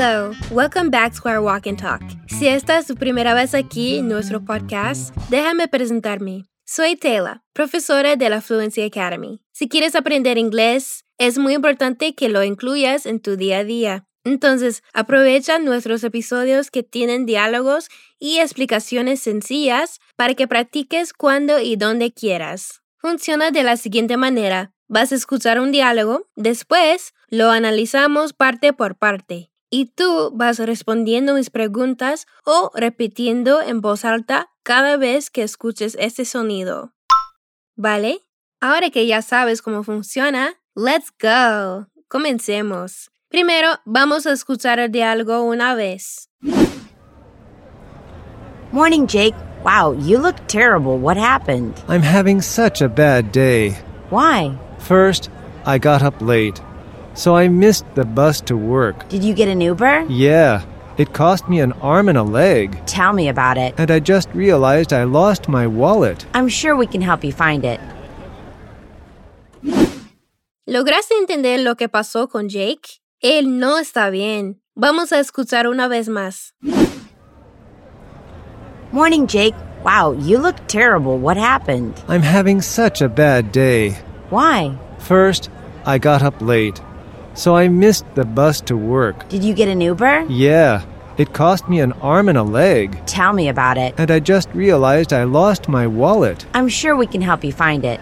Hello, welcome back to our Walk and Talk. Si esta es tu primera vez aquí en nuestro podcast, déjame presentarme. Soy Taylor, profesora de la Fluency Academy. Si quieres aprender inglés, es muy importante que lo incluyas en tu día a día. Entonces, aprovecha nuestros episodios que tienen diálogos y explicaciones sencillas para que practiques cuando y donde quieras. Funciona de la siguiente manera. Vas a escuchar un diálogo, después lo analizamos parte por parte y tú vas respondiendo mis preguntas o repitiendo en voz alta cada vez que escuches este sonido. ¿Vale? Ahora que ya sabes cómo funciona, let's go. Comencemos. Primero, vamos a escuchar el diálogo una vez. Morning, Jake. Wow, you look terrible. What happened? I'm having such a bad day. Why? First, I got up late, so I missed the bus to work. Did you get an Uber? Yeah, it cost me an arm and a leg, Tell me about it. and I just realized I lost my wallet. I'm sure we can help you find it. ¿Lograste entender lo que pasó con Jake? Él no está bien. Vamos a escuchar una vez más. Morning, Jake. Wow, you look terrible. What happened? I'm having such a bad day. Why? First, I got up late, so I missed the bus to work. Did you get an Uber? Yeah, it cost me an arm and a leg, Tell me about it. and I just realized I lost my wallet. I'm sure we can help you find it.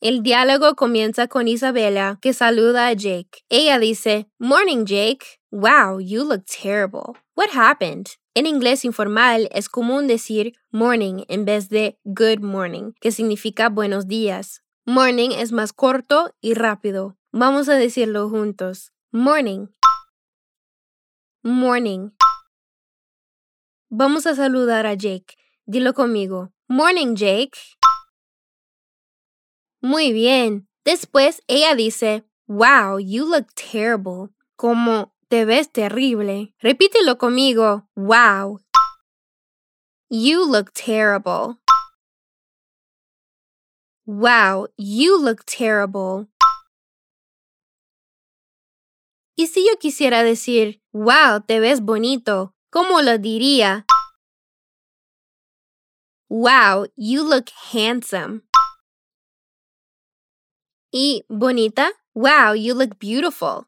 El diálogo comienza con Isabella, que saluda a Jake. Ella dice, Morning, Jake. Wow, you look terrible. What happened? En inglés informal es común decir morning en vez de good morning, que significa buenos días. Morning es más corto y rápido. Vamos a decirlo juntos. Morning. Morning. Vamos a saludar a Jake. Dilo conmigo. Morning, Jake. Muy bien. Después ella dice, Wow, you look terrible. Como te ves terrible. Repítelo conmigo. Wow. You look terrible. Wow, you look terrible. Y si yo quisiera decir, wow, te ves bonito, ¿cómo lo diría? Wow, you look handsome. Y bonita, wow, you look beautiful.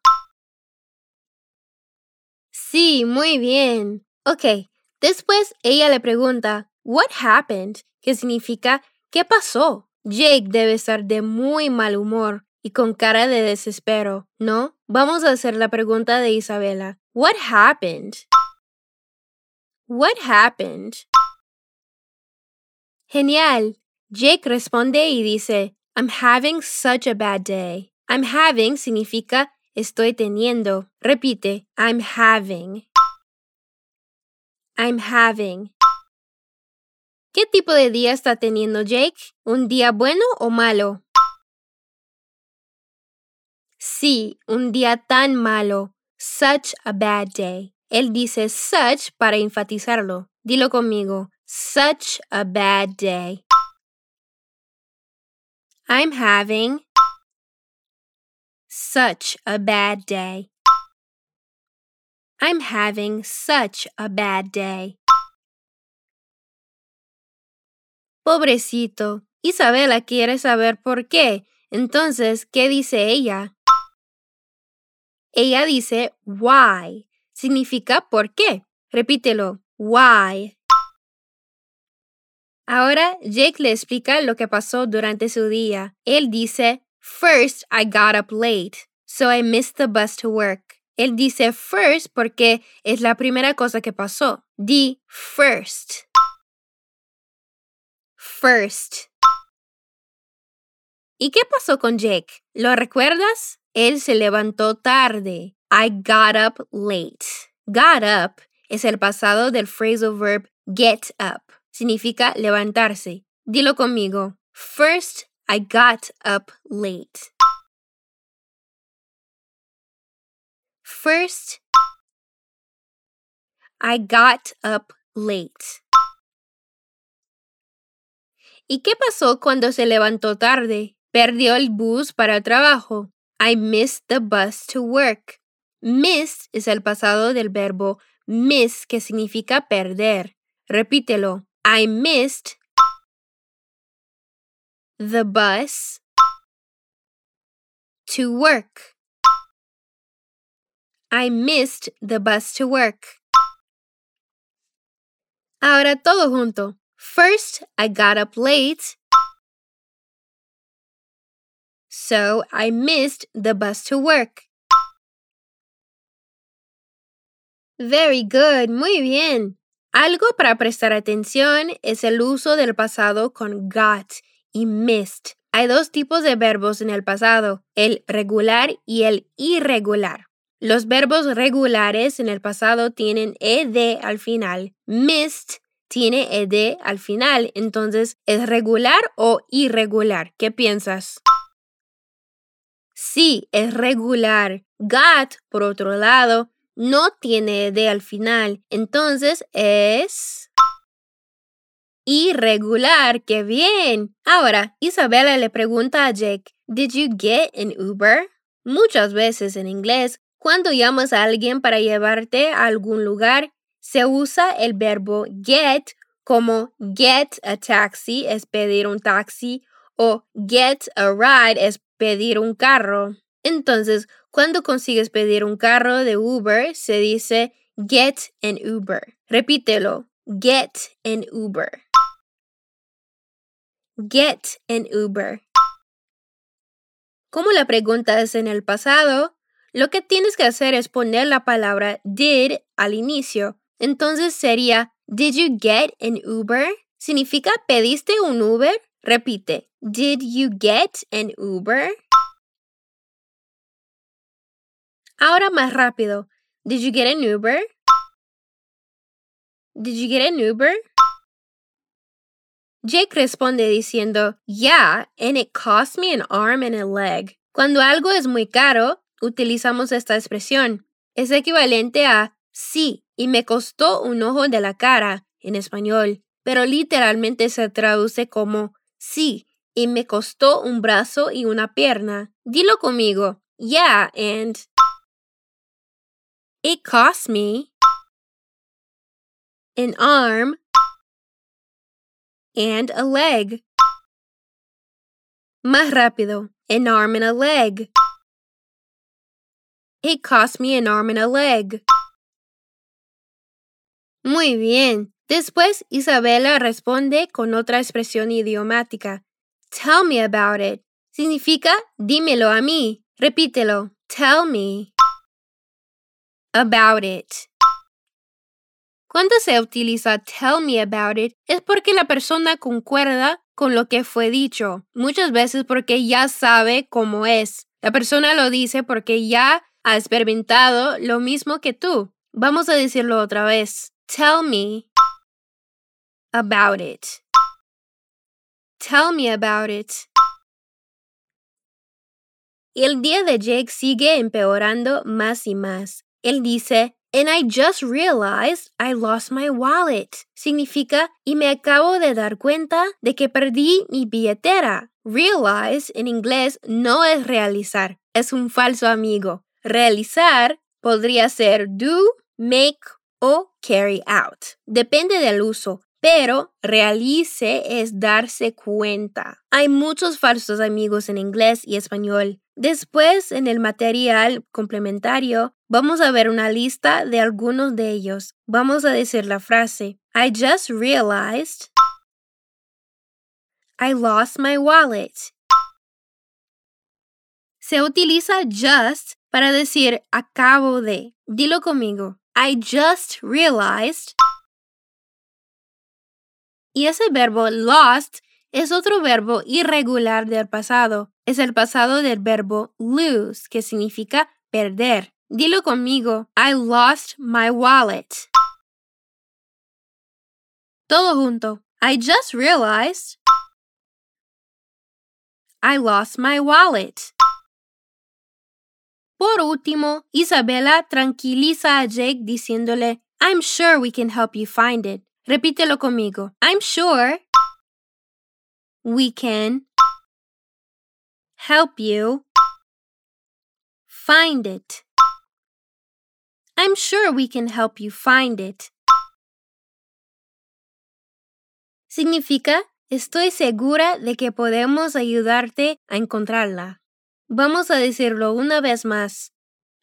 Sí, muy bien. Ok, después ella le pregunta, What happened? Que significa, ¿qué pasó? Jake debe estar de muy mal humor y con cara de desespero, ¿no? Vamos a hacer la pregunta de Isabela. What happened? What happened? Genial. Jake responde y dice, I'm having such a bad day. I'm having significa estoy teniendo. Repite, I'm having. I'm having. ¿Qué tipo de día está teniendo Jake? ¿Un día bueno o malo? Sí, un día tan malo. Such a bad day. Él dice such para enfatizarlo. Dilo conmigo. Such a bad day. I'm having such a bad day. I'm having such a bad day. Pobrecito. Isabela quiere saber por qué. Entonces, ¿qué dice ella? Ella dice why. Significa por qué. Repítelo. Why. Ahora Jake le explica lo que pasó durante su día. Él dice, First, I got up late, so I missed the bus to work. Él dice first porque es la primera cosa que pasó. Di first. First. ¿Y qué pasó con Jake? ¿Lo recuerdas? Él se levantó tarde. I got up late. Got up es el pasado del phrasal verb get up. Significa levantarse. Dilo conmigo. First, I got up late. First, I got up late. ¿Y qué pasó cuando se levantó tarde? Perdió el bus para el trabajo. I missed the bus to work. Missed es el pasado del verbo miss, que significa perder. Repítelo. I missed the bus to work. I missed the bus to work. Ahora todo junto. First, I got up late. So I missed the bus to work. Very good, muy bien. Algo para prestar atención es el uso del pasado con got y missed. Hay dos tipos de verbos en el pasado, el regular y el irregular. Los verbos regulares en el pasado tienen ed al final. Missed tiene ed al final. Entonces, ¿es regular o irregular? ¿Qué piensas? Sí, es regular. Got, por otro lado, no tiene ed al final. Entonces, es irregular. ¡Qué bien! Ahora, Isabela le pregunta a Jake, ¿Did you get an Uber? Muchas veces en inglés cuando llamas a alguien para llevarte a algún lugar, se usa el verbo get como get a taxi es pedir un taxi o get a ride es pedir un carro. Entonces, cuando consigues pedir un carro de Uber, se dice get an Uber. Repítelo, get an Uber. Get an Uber. Como la pregunta es en el pasado, lo que tienes que hacer es poner la palabra did al inicio. Entonces sería, Did you get an Uber? ¿Significa pediste un Uber? Repite, Did you get an Uber? Ahora más rápido. Did you get an Uber? Did you get an Uber? Jake responde diciendo, Yeah, and it cost me an arm and a leg. Cuando algo es muy caro, utilizamos esta expresión. Es equivalente a sí y me costó un ojo de la cara en español, pero literalmente se traduce como sí y me costó un brazo y una pierna. Dilo conmigo. Yeah, and it cost me an arm and a leg. Más rápido. An arm and a leg. It cost me an arm and a leg. Muy bien. Después Isabela responde con otra expresión idiomática. Tell me about it. Significa dímelo a mí. Repítelo. Tell me about it. Cuando se utiliza tell me about it es porque la persona concuerda con lo que fue dicho, muchas veces porque ya sabe cómo es. La persona lo dice porque ya ha experimentado lo mismo que tú. Vamos a decirlo otra vez. Tell me about it. Tell me about it. El día de Jake sigue empeorando más y más. Él dice, And I just realized I lost my wallet. Significa, y me acabo de dar cuenta de que perdí mi billetera. Realize en inglés no es realizar, es un falso amigo. Realizar podría ser do, make o carry out. Depende del uso, pero realice es darse cuenta. Hay muchos falsos amigos en inglés y español. Después, en el material complementario, vamos a ver una lista de algunos de ellos. Vamos a decir la frase, I just realized I lost my wallet. Se utiliza just para decir acabo de. Dilo conmigo. I just realized. Y ese verbo lost es otro verbo irregular del pasado. Es el pasado del verbo lose, que significa perder. Dilo conmigo. I lost my wallet. Todo junto. I just realized. I lost my wallet. Por último, Isabela tranquiliza a Jake diciéndole, I'm sure we can help you find it. Repítelo conmigo. I'm sure we can help you Find it. I'm sure we can help you find it. Significa estoy segura de que podemos ayudarte a encontrarla. Vamos a decirlo una vez más.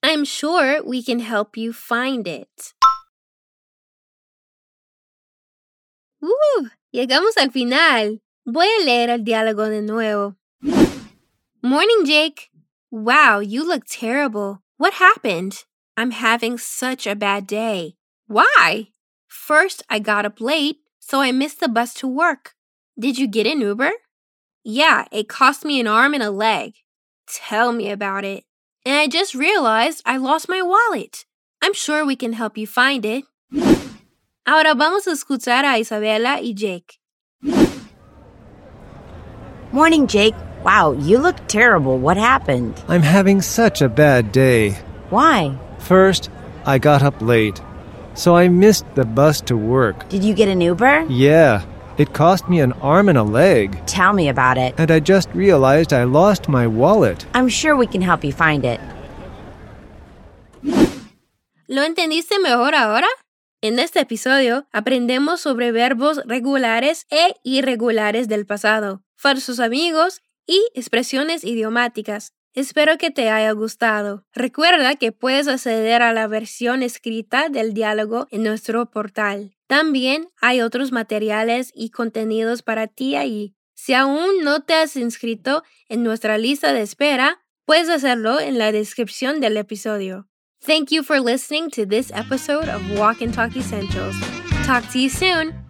I'm sure we can help you find it. ¡Uh! Llegamos al final. Voy a leer el diálogo de nuevo. Morning, Jake. Wow, you look terrible. What happened? I'm having such a bad day. Why? First, I got up late, so I missed the bus to work. Did you get an Uber? Yeah, it cost me an arm and a leg. Tell me about it. And I just realized I lost my wallet. I'm sure we can help you find it. Ahora vamos a escuchar a Isabela y Jake. Morning, Jake. Wow, you look terrible. What happened? I'm having such a bad day. Why? First, I got up late, so I missed the bus to work. Did you get an Uber? Yeah, it cost me an arm and a leg. Tell me about it. And I just realized I lost my wallet. I'm sure we can help you find it. ¿Lo entendiste mejor ahora? En este episodio aprendemos sobre verbos regulares e irregulares del pasado, falsos amigos y expresiones idiomáticas. Espero que te haya gustado. Recuerda que puedes acceder a la versión escrita del diálogo en nuestro portal. También hay otros materiales y contenidos para ti ahí. Si aún no te has inscrito en nuestra lista de espera, puedes hacerlo en la descripción del episodio. Thank you for listening to this episode of Walk and Talk Essentials. Talk to you soon.